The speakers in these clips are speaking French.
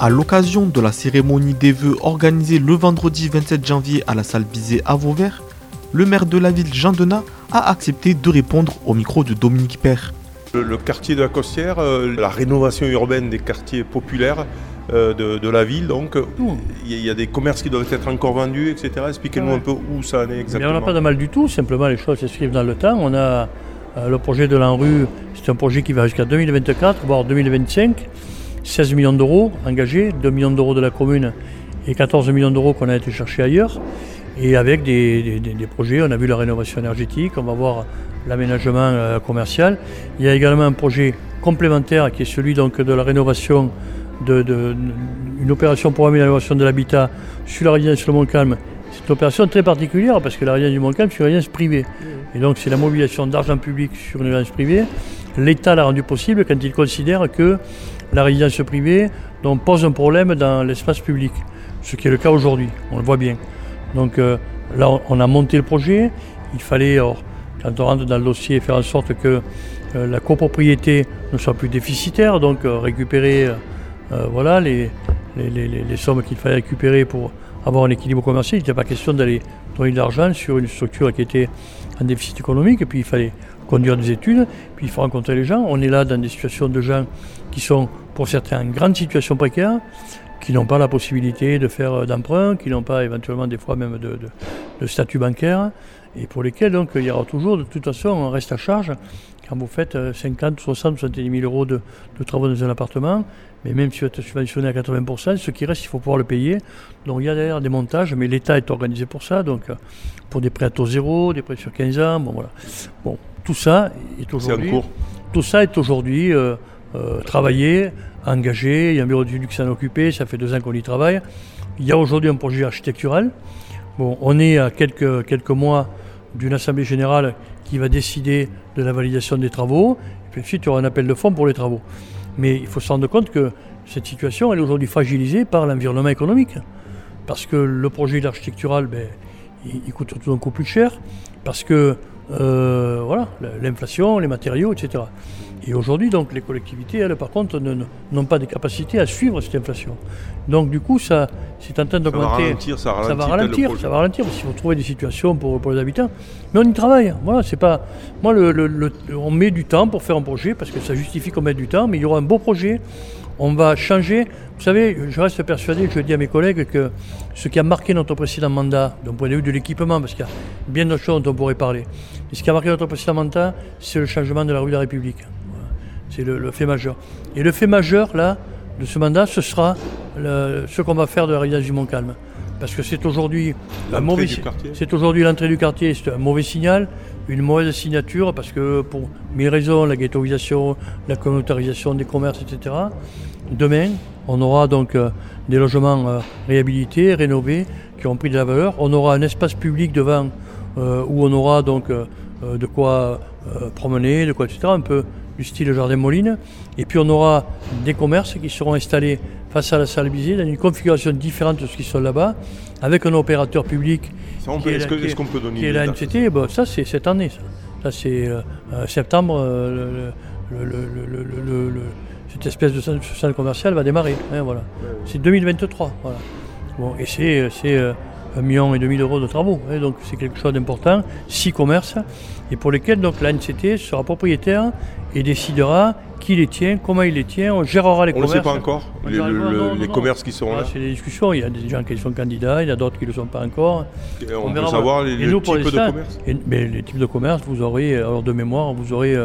À l'occasion de la cérémonie des vœux organisée le vendredi 27 janvier à la salle Bizet à Vauvert, le maire de la ville, Jean Denat, a accepté de répondre au micro de Dominique Père. Le, quartier de la Costière, euh, la rénovation urbaine des quartiers populaires euh, de, la ville, donc il y, a des commerces qui doivent être encore vendus, etc. Expliquez-nous un peu où ça en est exactement. on n'a pas de mal du tout, simplement les choses s'inscrivent dans le temps. On a euh, le projet de l'ANRU, c'est un projet qui va jusqu'à 2024, voire 2025. 16 millions d'euros engagés, 2 millions d'euros de la commune et 14 millions d'euros qu'on a été chercher ailleurs. Et avec des, projets, on a vu la rénovation énergétique, on va voir l'aménagement euh, commercial. Il y a également un projet complémentaire qui est celui donc, de la rénovation, de, une opération pour l'amélioration de l'habitat sur la résidence Le Mont-Calme. C'est une opération très particulière parce que la résidence du Mont-Calme, c'est une résidence privée. Et donc c'est la mobilisation d'argent public sur une résidence privée. L'État l'a rendu possible quand il considère que la résidence privée pose un problème dans l'espace public, ce qui est le cas aujourd'hui, on le voit bien. Donc euh, là, on a monté le projet, il fallait, quand on rentre dans le dossier, faire en sorte que euh, la copropriété ne soit plus déficitaire, donc euh, récupérer voilà, les, sommes qu'il fallait récupérer pour avoir un équilibre commercial. Il n'était pas question d'aller donner de l'argent sur une structure qui était en déficit économique, et puis il fallait conduire des études, puis il faut rencontrer les gens. On est là dans des situations de gens qui sont pour certains en grande situation précaire, qui n'ont pas la possibilité de faire d'emprunt, qui n'ont pas éventuellement des fois même de, statut bancaire, et pour lesquels donc il y aura toujours de toute façon un reste à charge quand vous faites 50, 60, 70 000 euros de, travaux dans un appartement, mais même si vous êtes subventionné à 80%, ce qui reste, il faut pouvoir le payer. Donc il y a d'ailleurs des montages, mais l'État est organisé pour ça, donc pour des prêts à taux zéro, des prêts sur 15 ans, bon voilà. Bon, tout ça est aujourd'hui. Tout ça est aujourd'hui euh, euh, travaillé, engagé. Il y a un bureau du luxe s'en occupé. Ça fait deux ans qu'on y travaille. Il y a aujourd'hui un projet architectural. Bon, on est à quelques, quelques mois d'une assemblée générale qui va décider de la validation des travaux. Et puis ensuite, il y aura un appel de fonds pour les travaux. Mais il faut se rendre compte que cette situation, est aujourd'hui fragilisée par l'environnement économique. Parce que le projet architectural, ben, il, coûte tout un coup plus cher. Parce que euh, voilà, l'inflation, les matériaux, etc. Et aujourd'hui, donc, les collectivités, elles, par contre, n'ont pas de capacité à suivre cette inflation. Donc, du coup, ça, c'est en train d'augmenter. Ça va ralentir, ça, va ralentir, ça va ralentir, parce qu'il faut trouver des situations pour, pour, les habitants. Mais on y travaille. Voilà, c'est pas. Moi, le, on met du temps pour faire un projet, parce que ça justifie qu'on mette du temps, mais il y aura un beau projet on va changer. Vous savez, je reste persuadé, je dis à mes collègues, que ce qui a marqué notre précédent mandat, d'un point de vue de l'équipement, parce qu'il y a bien d'autres choses dont on pourrait parler, mais ce qui a marqué notre précédent mandat, c'est le changement de la rue de la République. C'est le, fait majeur. Et le fait majeur, là, de ce mandat, ce sera ce qu'on va faire de la résidence du Mont-Calme. Parce que c'est aujourd'hui c'est aujourd'hui l'entrée du quartier, c'est un mauvais signal, une mauvaise signature, parce que pour mille raisons, la ghettoisation, la communautarisation des commerces, etc. Demain, on aura donc euh, des logements euh, réhabilités, rénovés, qui ont pris de la valeur. On aura un espace public devant euh, où on aura donc de quoi promener, de quoi, etc. Un peu du style Jardin Moline. Et puis on aura des commerces qui seront installés face à la salle Bizet dans une configuration différente de ce qui sont là-bas, avec un opérateur public. Est-ce qu'on peut donner qui est la NCT, bon, ça c'est cette année. Ça, ça c'est septembre. le, cette espèce de centre commercial va démarrer. Hein, voilà. C'est 2023. Voilà. Bon, et c'est, euh, c'est euh, un million et demi d'euros de travaux. Hein, donc c'est quelque chose d'important. Six commerces et pour lesquels donc l'ANCT sera propriétaire et décidera qui les tient, comment il les tient, on gérera les commerces. On ne sait pas encore les, commerces qui seront là. C'est des discussions. Il y a des gens qui sont candidats, il y a d'autres qui ne le sont pas encore. on, peut savoir les, types de commerces. les types de commerces, vous aurez, alors de mémoire, vous aurez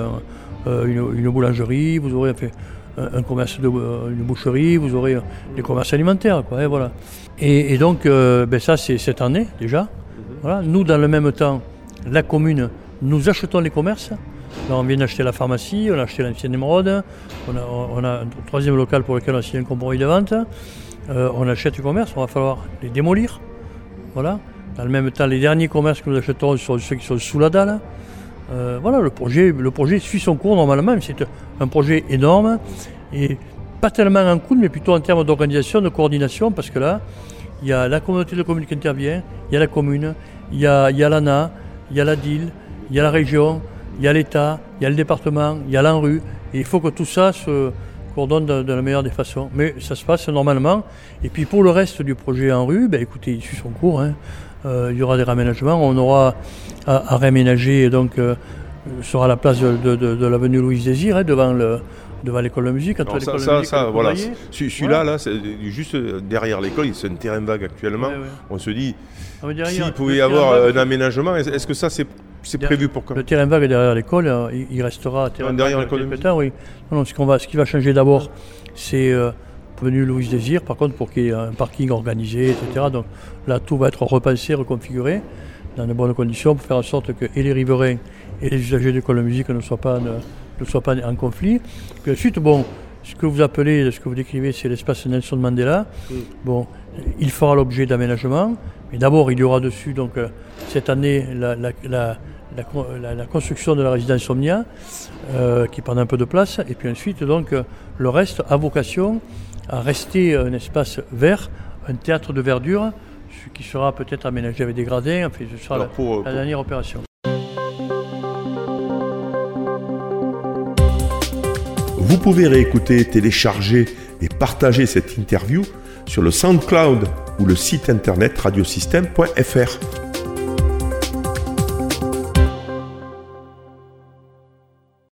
euh, une, boulangerie, vous aurez fait un commerce de euh, boucherie, vous aurez des commerces alimentaires. Et, voilà. et, donc, euh, ben ça, c'est cette année déjà. Voilà. Nous, dans le même temps, la commune, nous achetons les commerces. Là, on vient d'acheter la pharmacie, on a acheté l'ancienne émeraude, on a, un troisième local pour lequel on a signé un compromis de vente. Euh, on achète les commerces, on va falloir les démolir. Voilà. Dans le même temps, les derniers commerces que nous achetons sont ceux qui sont sous la dalle. Euh, voilà, le projet, le projet suit son cours normalement, c'est un projet énorme et pas tellement en coût, mais plutôt en termes d'organisation, de coordination, parce que là, il y a la communauté de communes qui intervient, il y a la commune, il y a, l'ANA, il y a la DIL, il y a la région, il y a l'État, il y a le département, il y a l'ANRU, et il faut que tout ça se coordonne de, de la meilleure des façons. Mais ça se passe normalement. Et puis pour le reste du projet en rue, ben, écoutez, il suit son cours. hein. Euh, il y aura des raménagements. On aura à, à réaménager donc euh, sera la place de, de- de- de l'avenue Louise Désir, hein, devant le devant l'école de musique. entre ça, de ça, voilà. Celui-là, là, c'est juste derrière l'école, c'est un terrain vague actuellement. Ouais, ouais. On se dit, Ah, s'il le pouvait y avoir un aménagement, est- est-ce que ça, c'est c'est prévu pour quand Le terrain vague est derrière l'école, euh, il, il restera terrain derrière l'école de oui. Non, non, ce, qu'on va, ce qui va changer d'abord, c'est euh, avenue Louise Désir, par contre, pour qu'il y ait un parking organisé, etc. Donc là, tout va être repensé, reconfiguré dans de bonnes conditions pour faire en sorte que et les riverains et les usagers de l'école de musique ne soient pas, ne, ne soient pas en conflit. Puis ensuite, bon, ce que vous appelez, ce que vous décrivez, c'est l'espace Nelson Mandela. Bon, il fera l'objet d'aménagement, mais d'abord, il y aura dessus, donc, euh, cette année, la, la- la- la con- la- la construction de la résidence Omnia, euh, qui prend un peu de place, et puis ensuite, donc, euh, le reste a vocation à rester un espace vert, un théâtre de verdure, ce qui sera peut-être aménagé avec des gradins, enfin, ce sera la, pour, la pour- dernière opération. Vous pouvez réécouter, télécharger et partager cette interview sur le SoundCloud ou le site internet radiosystème.fr.